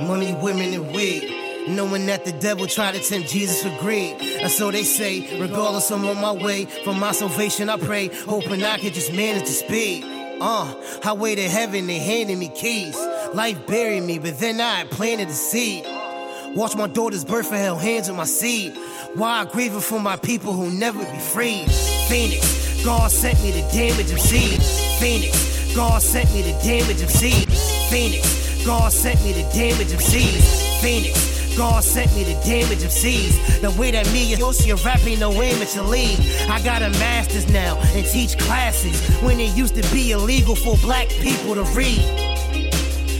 Money, women, and weed. Knowing that the devil tried to tempt Jesus for greed. And so they say, regardless, I'm on my way. For my salvation, I pray, hoping I can just manage to speed. Uh, highway to heaven, they handed me keys. Life buried me, but then I planted a seed. Watch my daughter's birth and held hands with my seed. Why I grieving for my people who never be free. Phoenix, God sent me the damage of seed. Phoenix, God sent me the damage of seed. Phoenix, God sent me the damage of seeds. Phoenix, God sent me the damage of seeds. The way that me and Yoshi are rapping no amateur league. I got a master's now and teach classes when it used to be illegal for black people to read.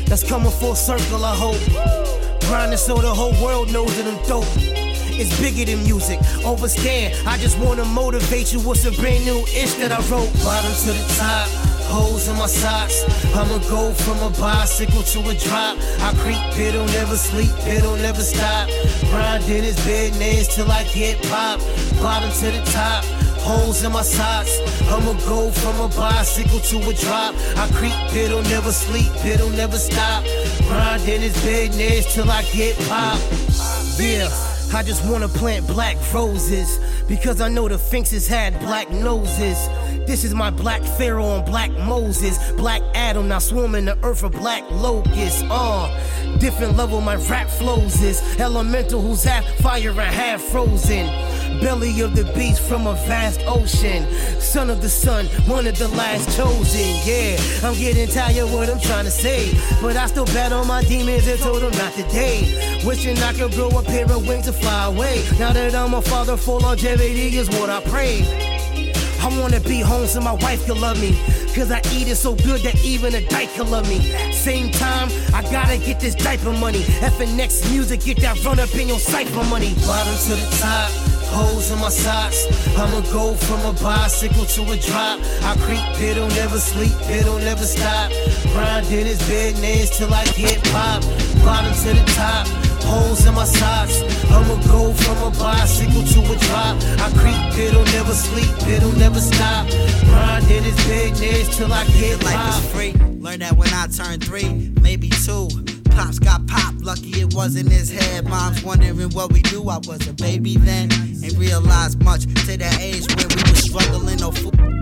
That's coming full circle, I hope. Grinding so the whole world knows that I'm dope. It's bigger than music. Overstand, I just wanna motivate you with some brand new ish that I wrote. Bottom to the top holes in my socks. I'ma go from a bicycle to a drop. I creep, it'll never sleep, it'll never stop. Grinding his business till I get pop. Bottom to the top. Holes in my socks. I'ma go from a bicycle to a drop. I creep, it'll never sleep, it'll never stop. Grinding his business till I get pop. Yeah. I just wanna plant black roses because I know the Sphinxes had black noses. This is my black pharaoh and black Moses. Black Adam now swarming the earth of black locusts. Uh, different level my rap flows is. Elemental who's half fire and half frozen. Belly of the beast from a vast ocean. Son of the sun, one of the last chosen. Yeah, I'm getting tired of what I'm trying to say. But I still battle my demons and told them not today. Wishing I could grow a pair of wings to fly away. Now that I'm a father, full longevity is what I pray. I wanna be home so my wife can love me. Cause I eat it so good that even a dyke can love me. Same time, I gotta get this diaper money. FNX music, get that run up in your cipher money. Bottom to the top holes in my socks. I'ma go from a bicycle to a drop. I creep, it'll never sleep, it'll never stop. Grinding his business till I get pop. Bottom to the top holes in my socks. I'ma go from a bicycle to a drop. I creep, it'll never sleep, it'll never stop. Grinding his business till I get Life pop. is free. Learned that when I turned three, maybe two. Pops got popped, lucky it wasn't his head. Mom's wondering what we do. I was a baby then, ain't realized much to that age when we was struggling. No food.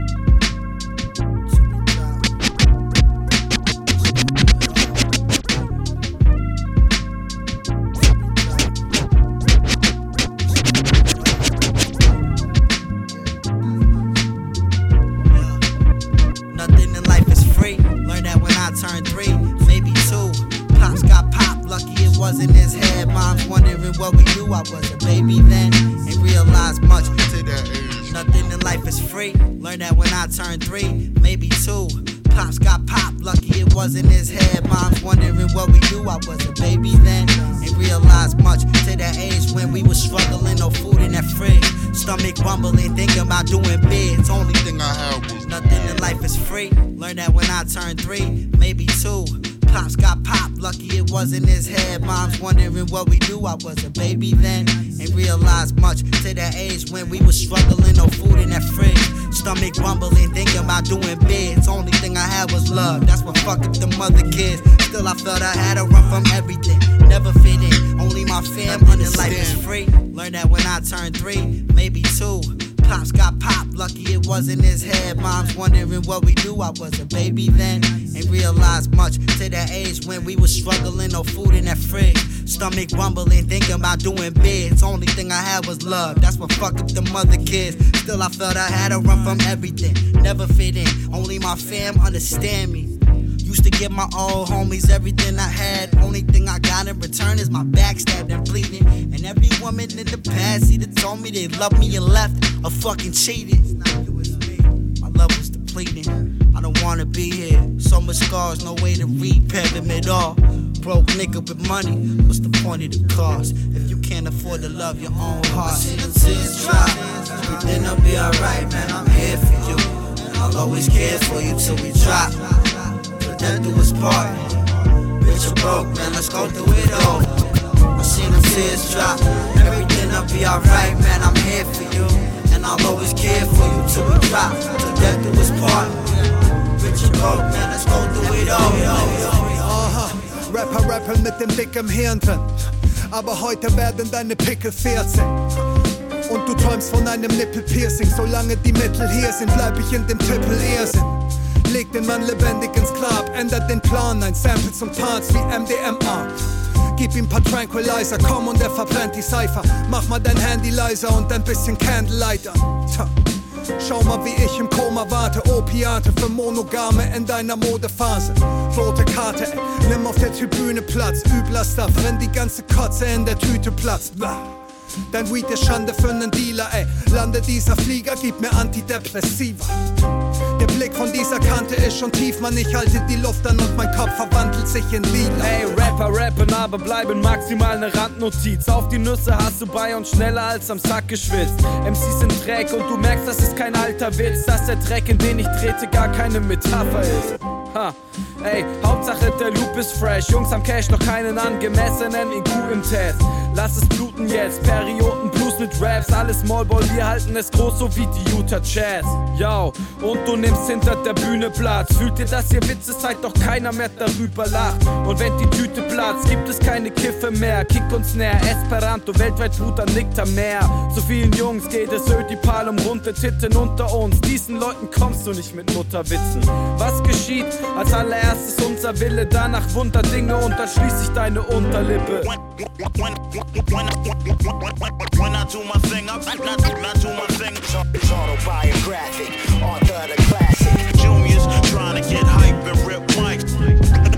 Learned that when I turned three, maybe two. Pops got popped, lucky it wasn't his head. Mom's wondering what we do. I was a baby then, ain't realized much to that age when we was struggling. No food in that fridge, stomach rumbling, thinking about doing bids. Only thing I had was nothing in life is free. Learned that when I turned three, maybe two. Pops got popped, lucky it wasn't his head. Mom's wondering what we do. I was a baby then, ain't realized much to that age when we was struggling. No food in that fridge, stomach rumbling, thinking about doing bids. Only thing I had was love. That's what fucked up them other kids. Still, I felt I had to run from everything. Never fit in, only my fam understand. Life is free. Learned that when I turned three, maybe two. Pops got popped, lucky it wasn't his head. Mom's wondering what we do. I was a baby then, ain't realized much to that age when we was struggling. No food in that fridge, stomach rumbling, thinking about doing bids. Only thing I had was love. That's what fucked up them other kids. Still, I felt I had to run from everything. Never fit in, only my fam understand me. Used to give my old homies everything I had. Only thing I got in return is my backstab woman in the past either told me they loved me and left or fucking cheated. You. My love was depleting. I don't wanna be here. So much scars, no way to repair them at all. Broke nigga with money, what's the point of the cost? If you can't afford to love your own heart. I See the tears drop. Then I'll be alright, man. I'm here for you. I'll always care for you till we drop. Put that do his part. Rich or broke, man. Let's go through it all. Seen the tears drop. Everything'll be alright, man. I'm here for you. And I'll always care for you till we drop. Till death do us part. Rich or broke, man. Let's go through it all. Uh-huh. Rapper rappen mit dem Dick im Hirn. Aber heute werden deine Pickel 14. Und du träumst von einem Nippelpiercing. Solange die Mittel hier sind, bleib ich in dem Triple Irrsinn. Leg den Mann lebendig ins Grab, ändert den Plan, ein Sample zum Parts wie MDMA. Gib ihm paar Tranquilizer, komm und er verbrennt die Cypher. Mach mal dein Handy leiser und ein bisschen Candlelighter. Tja. Schau mal, wie ich im Koma warte. Opiate für Monogame in deiner Modephase. Rote Karte, ey. nimm auf der Tribüne Platz. Übler Stuff, wenn die ganze Kotze in der Tüte platzt. Bah. Dein Weed ist Schande für nen Dealer, ey. Lande dieser Flieger, gib mir Antidepressiva. Der Blick von dieser Kante ist schon tief, man, ich halte die Luft an und mein Kopf verwandelt sich in Lila. Ey, Rapper rappen, aber bleiben maximal ne Randnotiz. Auf die Nüsse hast du bei und schneller als am Sack geschwitzt. MCs sind Dreck und du merkst, das ist kein alter Witz, dass der Dreck, in den ich trete, gar keine Metapher ist. Ha, ey, Hauptsache der Loop ist fresh. Jungs am Cash, noch keinen angemessenen IQ im Test. Lass es bluten jetzt, Perioden Blues mit Raps, alles Smallball, wir halten es groß, so wie die Utah Jazz. Yo, und du nimmst hinter der Bühne Platz. Fühlt ihr, dass ihr Witze seid, doch keiner mehr darüber lacht. Und wenn die Tüte platzt, gibt es keine Kiffe mehr. Kick uns näher, Esperanto, weltweit Bruder nickt am Meer. So vielen Jungs geht es Ödipal um runde Titten unter uns. Diesen Leuten kommst du nicht mit Mutterwitzen. Was geschieht? Als allererstes unser Wille, danach Wunderdinge und dann schließt sich deine Unterlippe. When I do my thing, I, I, I, I do my thing. It's autobiographic, author the classic. Juniors trying to get hype and rip mics.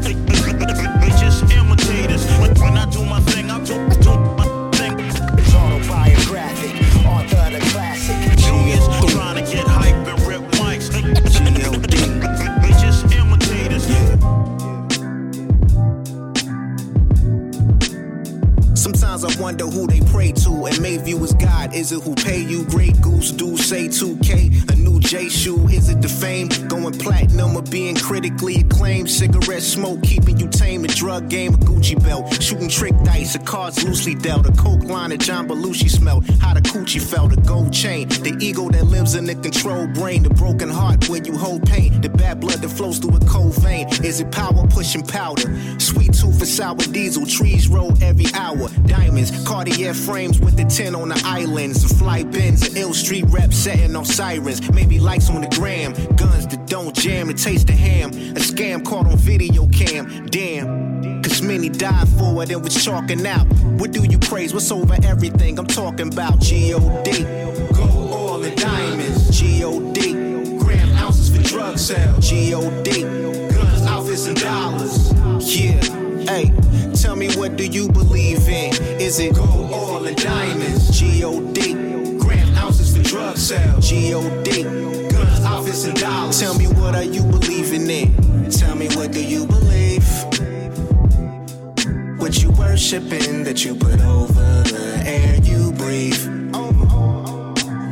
They just imitators. When, when I do my thing, I do, and may view as God. Is it who pay you? Grey Goose do say 2K. J shoe. Is it the fame? Going platinum or being critically acclaimed? Cigarette smoke keeping you tame. A drug game, a Gucci belt. Shooting trick dice, a cards loosely dealt. A coke line, a John Belushi smell. How the coochie felt, a gold chain. The ego that lives in the control brain. The broken heart where you hold pain. The bad blood that flows through a cold vein. Is it power pushing powder? Sweet tooth for sour diesel. Trees roll every hour. Diamonds, Cartier frames with the 10 on the islands. The fly bins, an ill street rep setting off sirens. Maybe lights on the gram. Guns that don't jam and taste the ham. A scam caught on video cam. Damn. Cause many died for it and was chalking out. What do you praise? What's over everything? I'm talking about G.O.D. Gold, oil, and diamonds. G.O.D. Gram ounces for drug sales. G.O.D. Guns, outfits, and dollars. Yeah. Hey, tell me what do you believe in? Is it gold, oil, and diamonds? G.O.D. Drug sales. G.O.D. Guns, outfits, and dollars. Tell me what are you believing in? Tell me what do you believe? What you worshiping that you put over the air you breathe?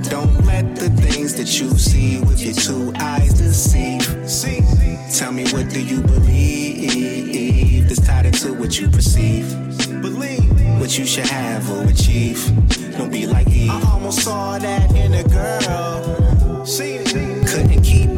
Don't let the things that you see with your two eyes deceive. Tell me what do you believe that's tied into what you perceive? What you should have or achieve. Don't be like Eve. I almost saw that in a girl. Couldn't keep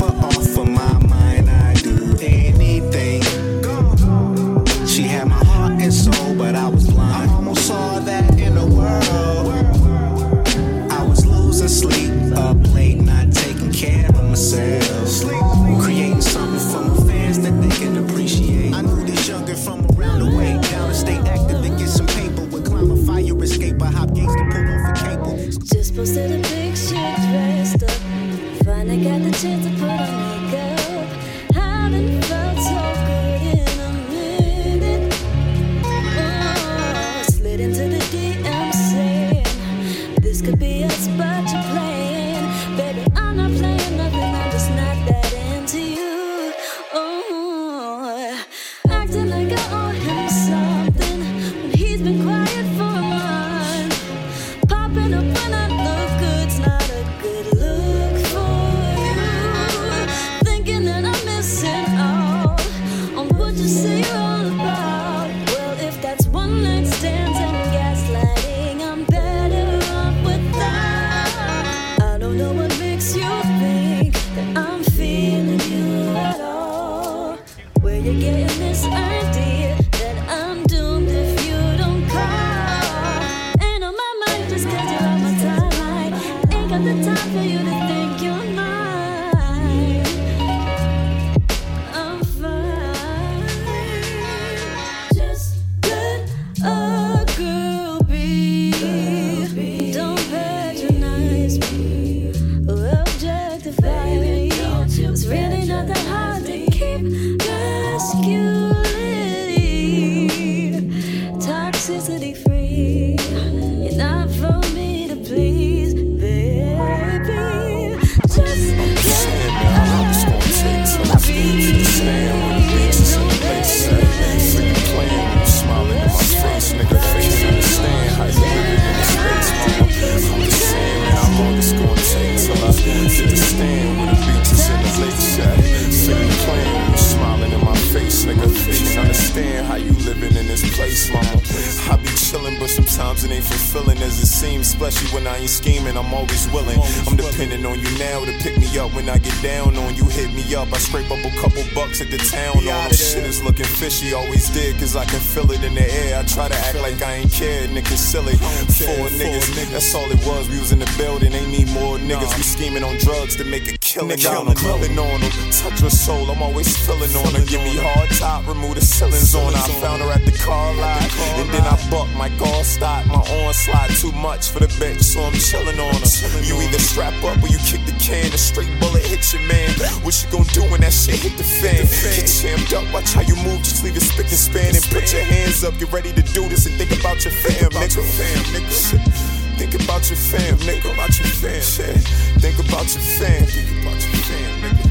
Especially when I ain't scheming, I'm always willing. I'm depending on you now to pick me up when I get down on you. Hit me up, I scrape up a couple bucks at the town on them. Shit is looking fishy, always did, cause I can feel it in the air. I try to act like I ain't cared, niggas silly. Four niggas, that's all it was. We was in the building, ain't need more niggas. We scheming on drugs to make a killing. I'm grilling on them. Touch her soul, I'm always feeling on her. Give me hard top, remove the ceilings on her. I found her at the car lot, and then I buck my car stop, my onslaught too much for the bitch, so I'm chilling on her. You either strap up or you kick the can, a straight bullet hit your man. What you gonna do when that shit hit the fan? Get jammed up, watch how you move, just leave it spick and span and put your hands up. Get ready to do this and think about your fam, nigga. Fam, nigga. Think about your fam, nigga. About your fam, shit. Think about your fam. Think about your fam, nigga.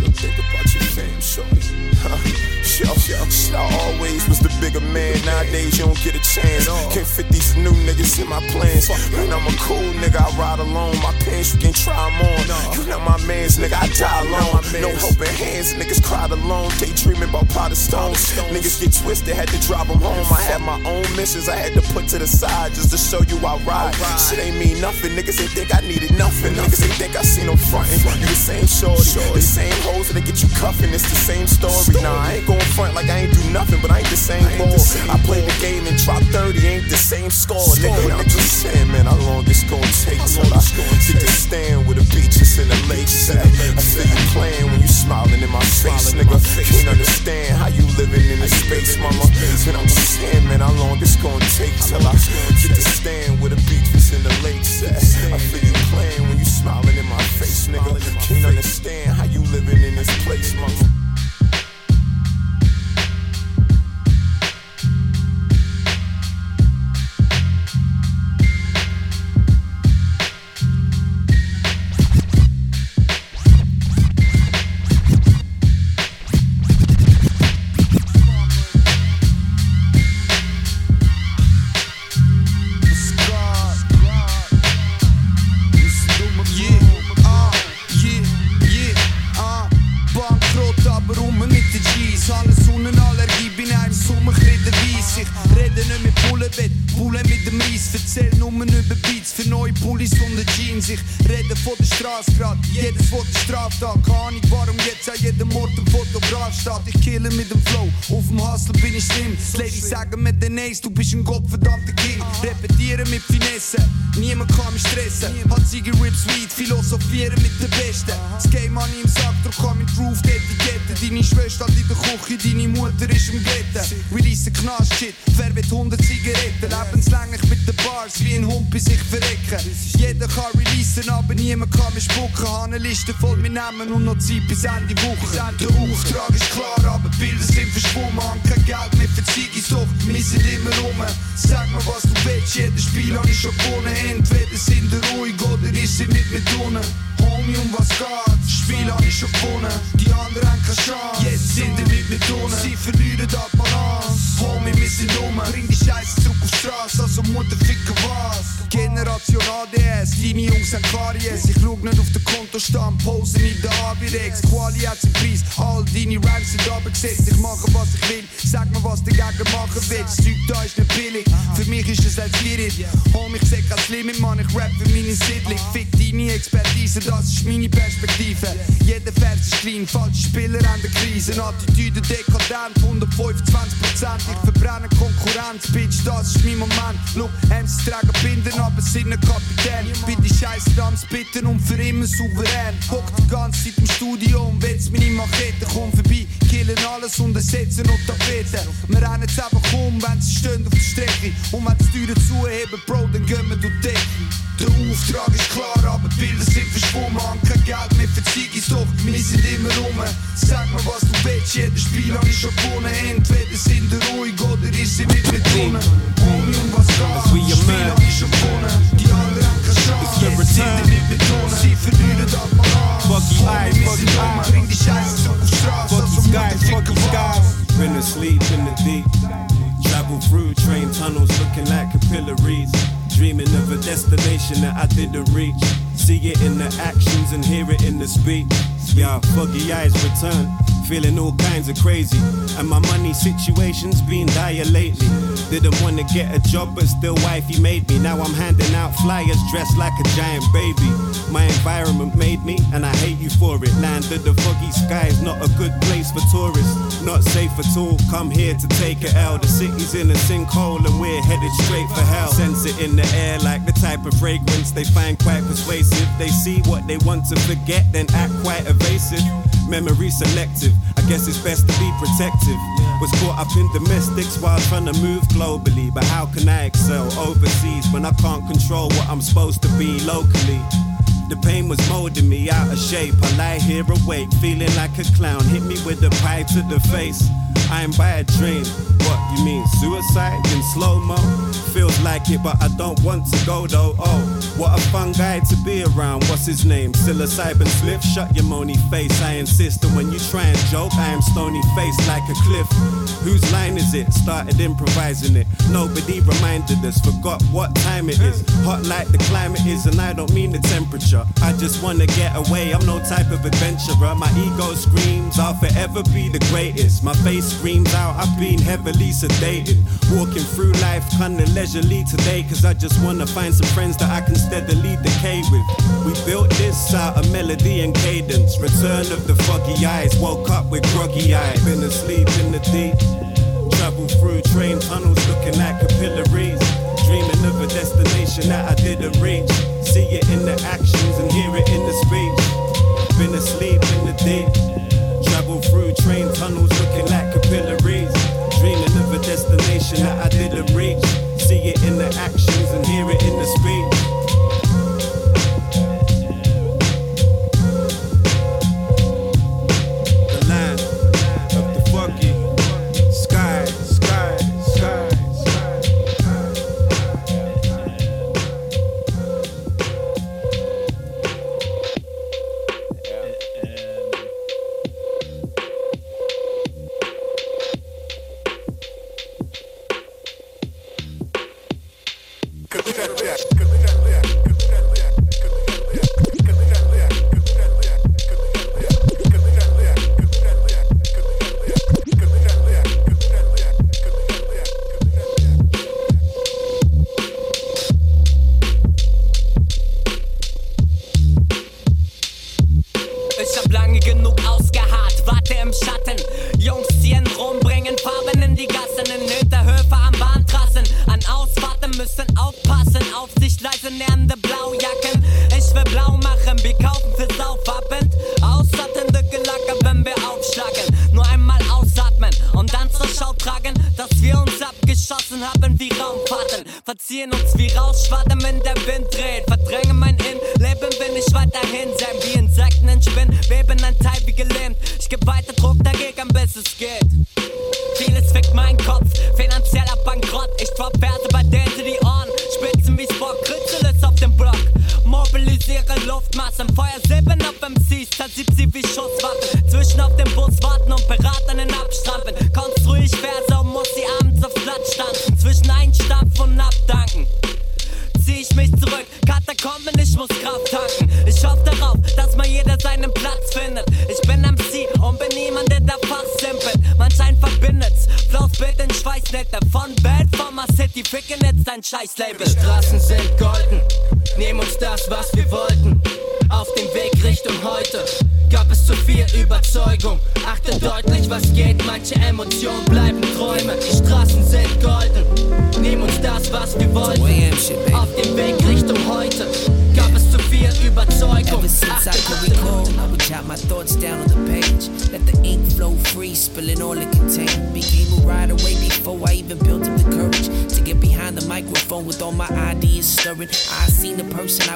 Yo, think about your fam, shorty. Huh. Shit, I always was the bigger man. Nowadays, you don't get a chance. Can't fit these new niggas in my plans. Man, I'm a cool nigga, I ride alone. My pants, you can try them on. You not my mans, nigga, I die alone. No helping hands, niggas cried alone. Daydreaming about pot of stones. Niggas get twisted, had to drive them home. I had my own missions I had to put to the side just to show you I ride. Shit ain't mean nothing. Niggas ain't think I needed nothing. Niggas ain't think I seen no frontin'. You the same shorty, the same hoes that get you cuffin'. It's the same story. Nah, I ain't gon' front like I ain't do nothing, but I ain't the same ball. I played the game and dropped 30, ain't the same score. Nigga, I'm just saying, man, how long it's gonna take till I get to stand with the beaches and the lake set. I feel you playing when you smiling in my face, nigga. Can't understand how you living in this space, mama. And I'm just saying, man, how long it's gonna take till I get to stand with the beaches and the lake set. Er kann mit Groove die Etikette. Deine Schwester in der Küche, deine Mutter ist im Ghetto. Release Knast-Shit, wer will 100 Zigaretten? Lebenslänglich mit den Bars, wie ein Hund bei sich verrecken. Jeder kann releasen, aber niemand kann mich spucken. Habe eine Liste voll mit Namen und noch Zeit bis Ende Woche. Der Auftrag ist klar, aber Bilder sind verschwommen. Haben kein Geld mehr für Ziggis, doch wir sind immer rum. Sag mir, was du willst, jedes Spiel habe ich schon gewonnen. Entweder sind wir ruhig oder ist sie mit mir drinnen. Homie, um was geht? Spiel habe ich schon gewonnen. Die anderen haben keine Chance. Jetzt sind wir mit drinnen. Sie verlieren die Balance. Homie, wir sind rum. Bring die Scheiße zurück auf die Straße, also Mutter ficken was. Generation ADS, deine Jungs haben Karies. Ich schau nicht auf den Kontostand, posen in der Avirex. Quali hat seinen Preis, all deine Rhymes sind abgesetzt. Ich mache was ich will, sag mir was dagegen machen willst. Das Zeug da ist nicht billig, für mich ist es halt schwierig. Homie, ich seh kein Limit, Mann, ich rap für meine Siedlung. Fick deine Expertise, das ist meine Perspektive. Jeder Vers ist klein, falsche Spieler an der Krise. Attitüde dekadent, 125%. Ich verbrenne Konkurrenz, Bitch, das ist mein Moment. Look, MC tragen Binden, aber sind ein Kapitän. Bin die Scheiße am Spitten und für immer souverän. Hock die ganze Zeit im Studio und wetz meine Machete. Komm vorbei, killen alles und ersetzen und Tapeten. Wir rennen jetzt einfach um, wenn sie stehen auf der Strecke. Und wenn die Türen zuheben, Bro, dann gehen wir durch Decke. Der Auftrag ist klar, aber die Bilder sind verschwommen. Haben kein Geld mehr für Ziggis, doch wir sind immer rum. Sag mir, was du willst, jedes Spiel habe ich schon gewonnen. Entweder sind wir ruhig oder ist sie mit mir drinnen. Homie, was geht? Spiel habe ich schon gewonnen. Die anderen haben keine Chance. Jetzt sind wir mit mir drinnen. Sie verlieren die Balance. Fucky eyes, Homie, wir fucky sind rum. eyes. Bring die Scheiße zurück auf. Fuck Also you fuck ficken you was. guys. Been asleep in the deep. Travel through train tunnels looking like capillaries. Dreaming of a destination that I didn't reach. See it in the actions and hear it in the speech. Yeah, foggy eyes return. Feeling all kinds of crazy. And my money situation's been dire lately. Didn't wanna get a job, but still wifey made me. Now I'm handing out flyers dressed like a giant baby. My environment made me, and I hate you for it. Land of the foggy skies, not a good place for tourists. Not safe at all, come here to take a L. The city's in a sinkhole, and we're headed straight for hell. Sense it in the air like the type of fragrance they find quite persuasive. They see what they want to forget, then act quite evasive. Memory selective, I guess it's best to be protective. Was caught up in domestics while trying to move globally. But how can I excel overseas when I can't control what I'm supposed to be locally? The pain was molding me out of shape. I lie here awake, feeling like a clown. Hit me with a pie to the face. I am by a dream. What you mean, suicide in slow mo? Feels like it, but I don't want to go though. Oh, what a fun guy to be around. What's his name? Psilocybin Smith. Shut your moany face, I insist. And when you try and joke, I am stony faced like a cliff. Whose line is it? Started improvising it. Nobody reminded us, forgot what time it is. Hot like the climate is, and I don't mean the temperature. I just wanna get away, I'm no type of adventurer. My ego screams, I'll forever be the greatest. My face screams out, I've been heavily sedated. Walking through life kinda leisurely today, cause I just wanna find some friends that I can steadily decay with. We built this out of melody and cadence. Return of the foggy eyes, woke up with groggy eyes. Been asleep in the deep. Travel through train tunnels looking like capillaries. Dreaming of a destination that I didn't reach. See it in the actions and hear it in the speech. Been asleep in the deep. Travel through train tunnels looking like capillaries. Dreaming of a destination that I didn't reach. See it in the actions and hear it in the speech. estou war.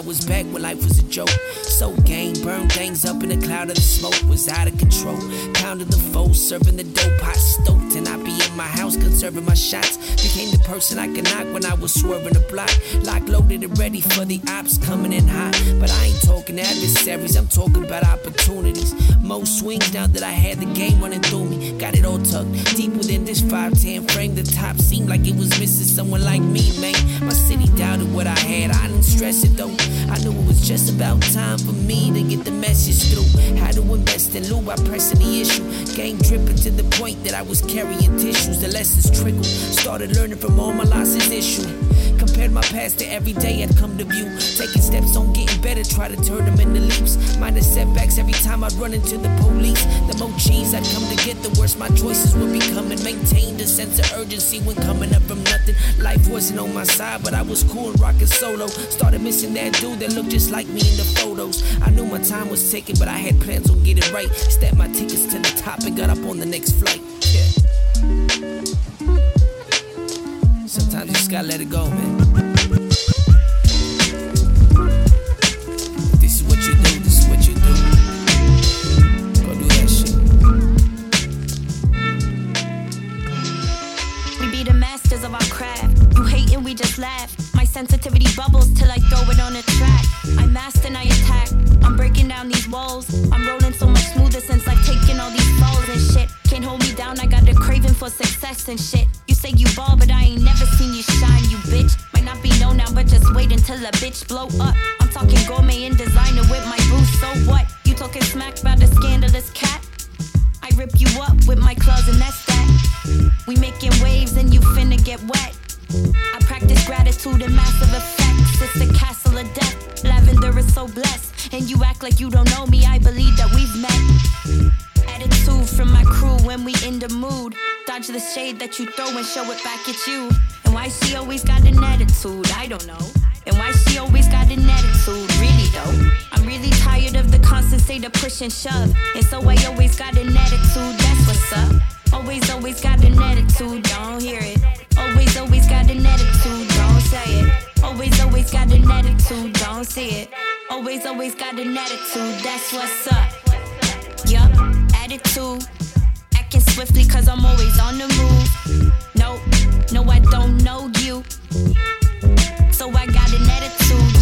Was back when life was a joke. So game burned things up in a cloud of the smoke was out of control. Pounding the foe, serving the dope, hot stoked, and I be in my house conserving my shots. Became the person I could knock when I was swerving the block. Lock loaded and ready for the ops coming in hot. But I ain't talking adversaries, I'm talking about opportunities. Most swings now that I had the game running through me. Got it all tucked deep within this 510 frame the top seemed like it was missing someone like me, man. My city doubted what I had, I didn't stress it though. I knew it was just about time for me to get the message through. How to invest in Lou by pressing the issue. Game dripping to the point that I was carrying tissues. The lessons trickled. Started learning from all my losses issue. Compared my past to every day I'd come to view. Taking steps on getting better, try to turn them into leaps. Minor setbacks every time I'd run into the police. The more cheese I'd come to get, the worse my choices would become. And maintained a sense of urgency when coming up from nothing. Life wasn't on my side, but I was cool rocking solo. Started missing that dude that looked just like me in the photos. I knew my time was ticking, but I had plans on getting right. Stacked my tickets to the top and got up on the next flight. Yeah. Sometimes you just gotta let it go, man. Just laugh. My sensitivity bubbles till I throw it on a track. I master and I attack. I'm breaking down these walls. I'm rolling so much smoother since I've taken all these falls and shit. Can't hold me down, I got a craving for success and shit. You say you ball, but I ain't never seen you shine, you bitch. Might not be known now, but just wait until a bitch blow up. I'm talking gourmet and designer with my boots, so what? You talking smack about a scandalous cat? I rip you up with my claws and that's that. We making waves and you finna get wet. I practice gratitude and massive effects. It's the castle of death. Lavender is so blessed. And you act like you don't know me. I believe that we've met. Attitude from my crew when we in the mood. Dodge the shade that you throw and show it back at you. And why she always got an attitude, I don't know. And why she always got an attitude, really though. I'm really tired of the constant state of push and shove. And so I always got an attitude, that's what's up. Always, always got an attitude, don't hear it. Always, always got an attitude, don't say it. Always, always got an attitude, don't see it. Always, always got an attitude, that's what's up. Yup, attitude. Acting swiftly cause I'm always on the move. No, no, I don't know you. So I got an attitude,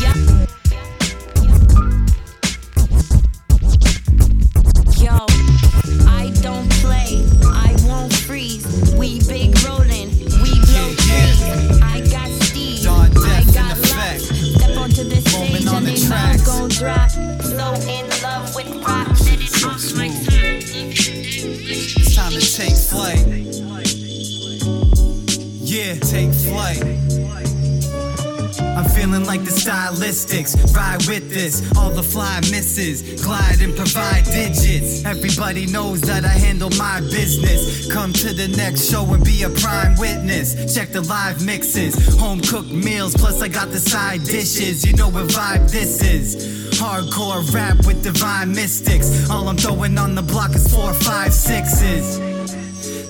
feeling like the stylistics. Ride with this, all the fly misses. Glide and provide digits. Everybody knows that I handle my business. Come to the next show and be a prime witness. Check the live mixes, home cooked meals, plus I got the side dishes. You know what vibe this is. Hardcore rap with divine mystics. All I'm throwing on the block is four, five, sixes.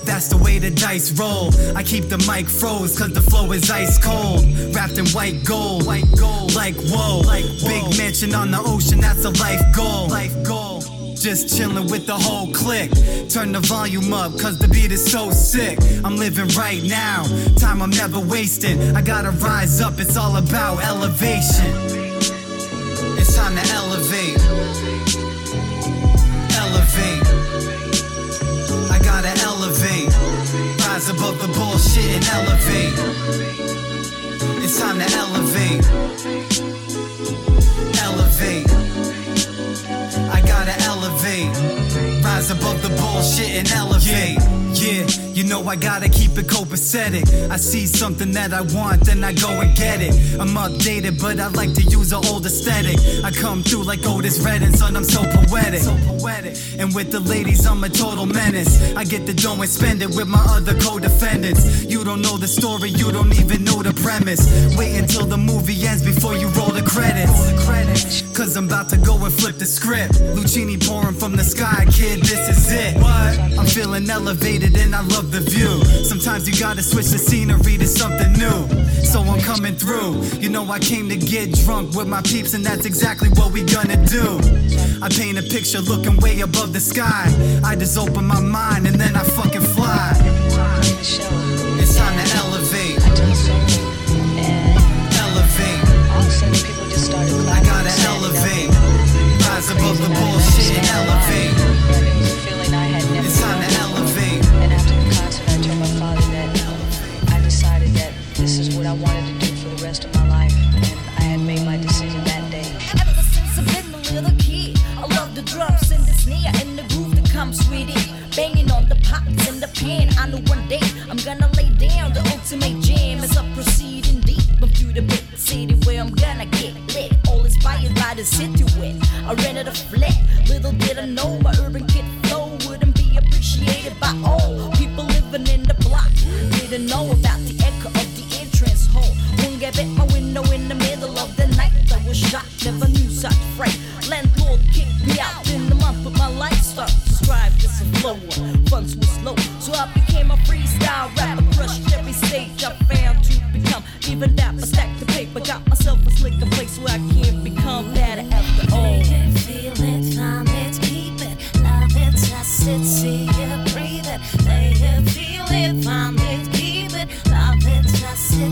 That's the way the dice roll. I keep the mic froze cause the flow is ice cold. Wrapped in white gold. White gold. Like whoa. Like Big mansion on the ocean, that's a life goal. Life goal. Just chillin' with the whole clique. Turn the volume up, cause the beat is so sick. I'm living right now, time I'm never wasting. I gotta rise up, it's all about elevation. It's time to. Elevate. Rise above the bullshit and elevate. It's time to elevate. Rise above the bullshit and elevate. Yeah, you know I gotta keep it copacetic. I see something that I want, then I go and get it. I'm updated, but I like to use an old aesthetic. I come through like Otis Redding, son, I'm so poetic. So poetic. And with the ladies, I'm a total menace. I get the dough and spend it with my other co-defendants. You don't know the story, you don't even know the premise. Wait until the movie ends before you roll the credits. Cause I'm about to go and flip the script. Lucini pouring from the sky, kid, this is it. What? I'm feeling elevated and I love the view. Sometimes you gotta switch the scenery to something new. So I'm coming through. You know I came to get drunk with my peeps, and that's exactly what we gonna do. I paint a picture looking way above the sky. I just open my mind and then I fucking fly. Above the bullshit and elevate.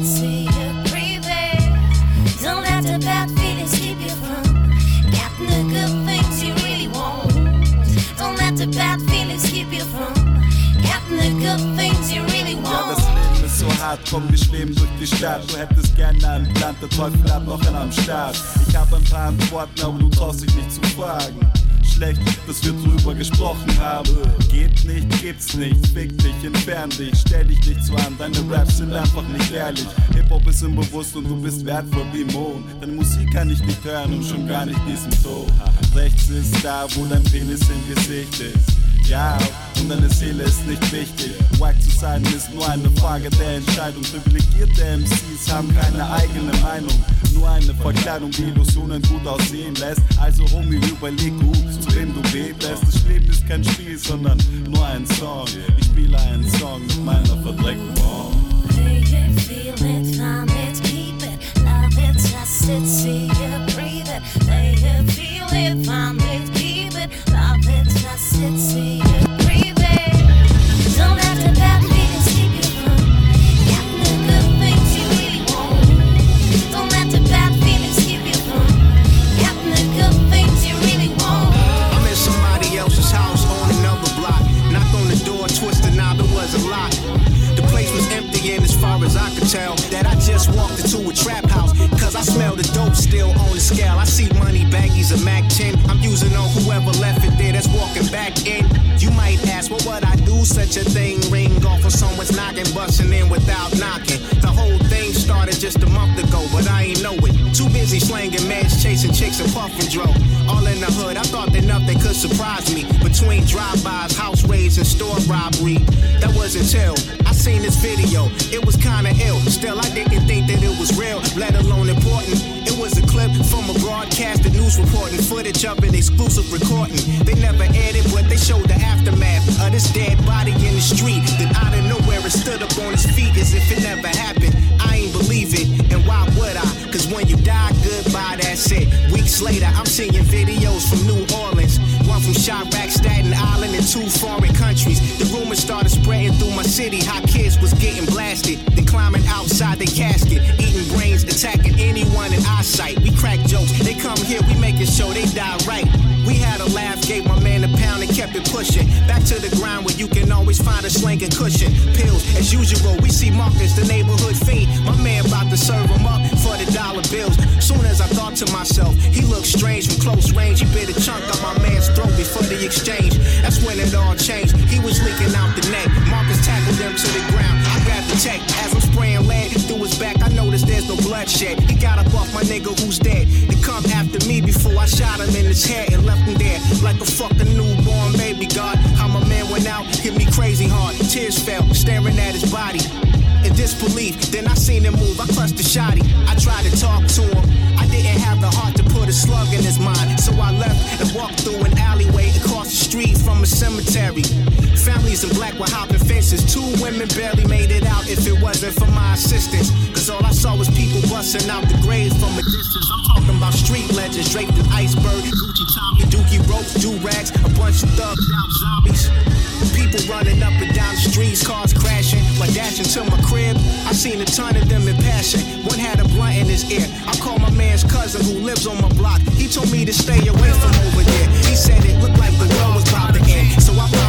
See. Don't let the bad feelings keep you from getting the good things you really want. Don't let the bad feelings keep you from getting the good things you really want. das Leben ist so hart, komm, wir schweben durch die Stadt. Du hättest gerne einen Plan, der Teufel hat noch einen am Start. Ich hab ein paar Antworten, aber du traust dich nicht zu fragen. Schlecht, dass wir drüber gesprochen haben. Geht nicht, gibt's nicht, fick dich, entfern dich, stell dich nicht so an. Deine Raps sind einfach nicht ehrlich. Hip-Hop ist im Bewusst und du bist wertvoll wie Mond. Deine Musik kann ich nicht hören und schon gar nicht diesen Ton. Rechts ist da, wo dein Penis im Gesicht ist. Ja, und deine Seele ist nicht wichtig. Wack zu sein ist nur eine Frage der Entscheidung. Privilegierte MCs haben keine eigene Meinung. Nur eine Verkleidung, die Illusionen gut aussehen lässt. Also Homie, überleg gut, zu wem du betest. Das Leben ist kein Spiel, sondern nur ein Song. Ich spiele einen Song mit meiner verdreckten Form. Lay it, feel it, find it, keep it, love it, trust it, see it, breathe it, this dead body in the street. Then out of nowhere, it stood up on its feet as if it never happened. I ain't believe it, and why would I? Cause when you die, goodbye, that's it. Weeks later, I'm seeing videos from New Orleans. One from Chiraq, Staten Island, and two foreign countries. The rumors started spreading through my city how kids was getting blasted. Then climbing outside the casket, eating brains, attacking anyone in eyesight. We crack jokes, they come here, we making sure they die right. We had a laugh, gave my man a pound and kept it pushing. Back to the ground where you can always find a slinging cushion. Pills, as usual, we see Marcus, the neighborhood fiend. My man about to serve him up for the dollar bills. Soon as I thought to myself, he looked strange from close range. He bit a chunk of my man's throat before the exchange. That's when it all changed. He was leaking out the neck. Marcus tackled him to the ground. I grabbed the tech as I'm spraying lead through his back. I there's no bloodshed. He got up off my nigga who's dead. To come after me before I shot him in his head and left him there like a fucking newborn baby. God, how my man went out, hit me crazy hard. Tears fell, staring at his body. In disbelief, then I seen him move. I crushed the shotty. I tried to talk to him. I didn't have the heart to put a slug in his mind, so I left and walked through an alleyway the street from a cemetery. Families in black were hopping fences. Two women barely made it out if it wasn't for my assistance. Cause all I saw was people busting out the graves from a distance. I'm talking about street legends draped in iceberg, Gucci Tommy, Dookie ropes, do rags, a bunch of thugged out zombies. People running up and down the streets, cars crashing. While dashing to my crib, I seen a ton of them in passion. One had a blunt in his ear. I called my man's cousin who lives on my block. He told me to stay away from over there. He said it looked like the world was about to end. So I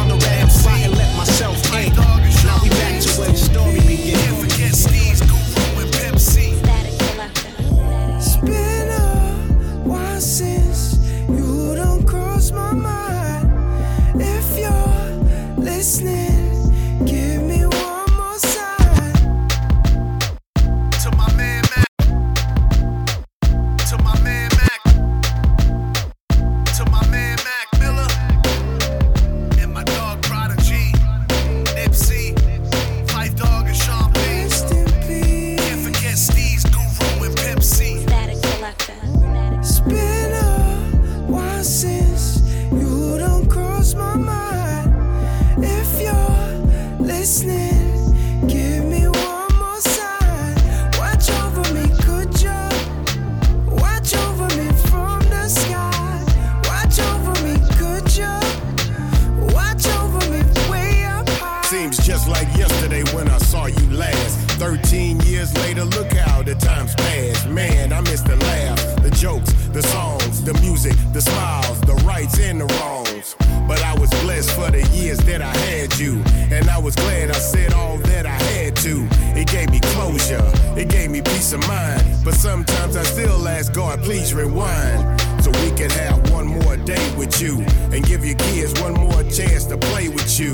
you. And give your kids one more chance to play with you.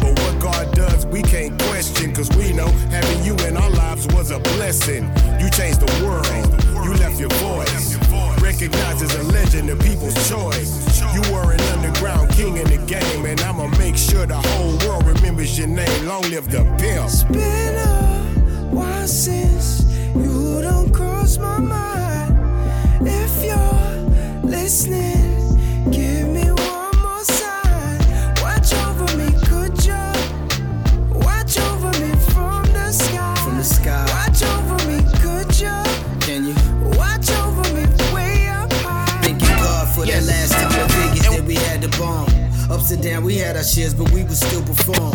But what God does, we can't question. Cause we know having you in our lives was a blessing. You changed the world, you left your voice. Recognized as a legend, the people's choice. You were an underground king in the game, and I'ma make sure the whole world remembers your name. Long live the pimp. A while since you don't cross my mind. If you're listening, We had our shares, but we would still perform.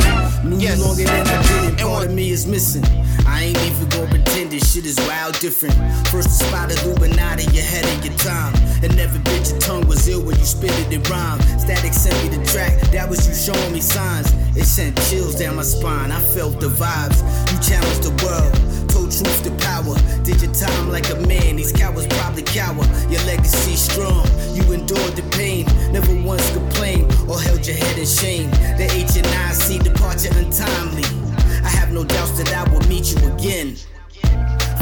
Knew you longer than I did, and part of me is missing. I ain't even gonna pretend this shit is wild different. First to spot Illuminati, you had of your time. And never bit your tongue was ill when you spit it in rhyme. Static sent me the track, that was you showing me signs. It sent chills down my spine, I felt the vibes. You challenged the world told truth to power. Did your time like a man, these cowards probably cower. Your legacy strong, you endured the pain, never once complained or held your head in shame. The HNIC departure untimely. I have no doubts that I will meet you again.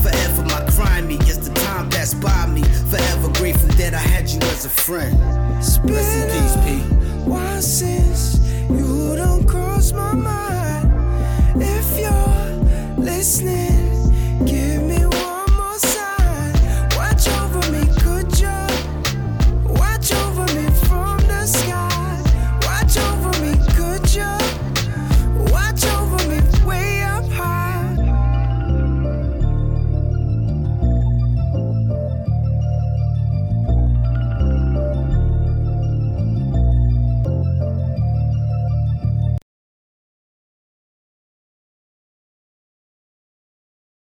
Forever my crime me, yes the time passed by me. Forever grateful that I had you as a friend. Rest in peace, P. Why since you don't cross my mind? If you're listening give